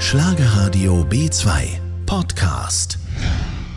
Schlagerradio B2 Podcast.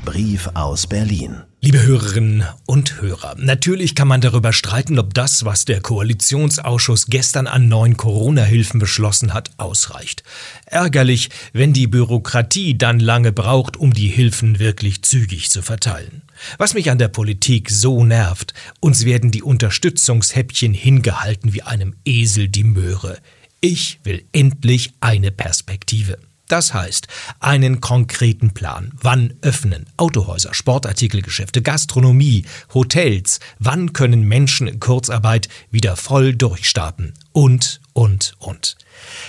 Brief aus Berlin. Liebe Hörerinnen und Hörer, natürlich kann man darüber streiten, ob das, was der Koalitionsausschuss gestern an neuen Corona-Hilfen beschlossen hat, ausreicht. Ärgerlich, wenn die Bürokratie dann lange braucht, um die Hilfen wirklich zügig zu verteilen. Was mich an der Politik so nervt, uns werden die Unterstützungshäppchen hingehalten wie einem Esel die Möhre. Ich will endlich eine Perspektive. Das heißt, einen konkreten Plan. Wann öffnen Autohäuser, Sportartikelgeschäfte, Gastronomie, Hotels? Wann können Menschen in Kurzarbeit wieder voll durchstarten? Und, und, und.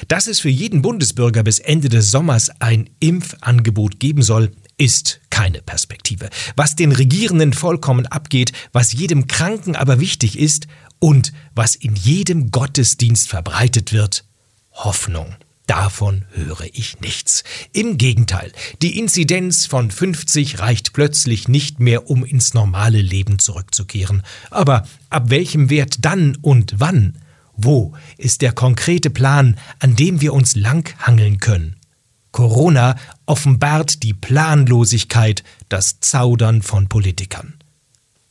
Dass es für jeden Bundesbürger bis Ende des Sommers ein Impfangebot geben soll, ist keine Perspektive. Was den Regierenden vollkommen abgeht, was jedem Kranken aber wichtig ist und was in jedem Gottesdienst verbreitet wird, Hoffnung. Davon höre ich nichts. Im Gegenteil, die Inzidenz von 50 reicht plötzlich nicht mehr, um ins normale Leben zurückzukehren. Aber ab welchem Wert dann und wann? Wo ist der konkrete Plan, an dem wir uns langhangeln können? Corona offenbart die Planlosigkeit, das Zaudern von Politikern.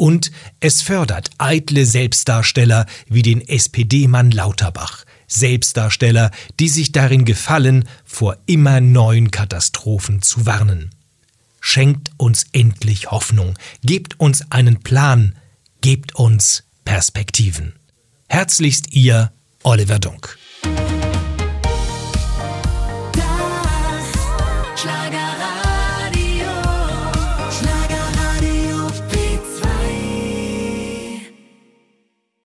Und es fördert eitle Selbstdarsteller wie den SPD-Mann Lauterbach, Selbstdarsteller, die sich darin gefallen, vor immer neuen Katastrophen zu warnen. Schenkt uns endlich Hoffnung, gebt uns einen Plan, gebt uns Perspektiven. Herzlichst Ihr Oliver Dunk.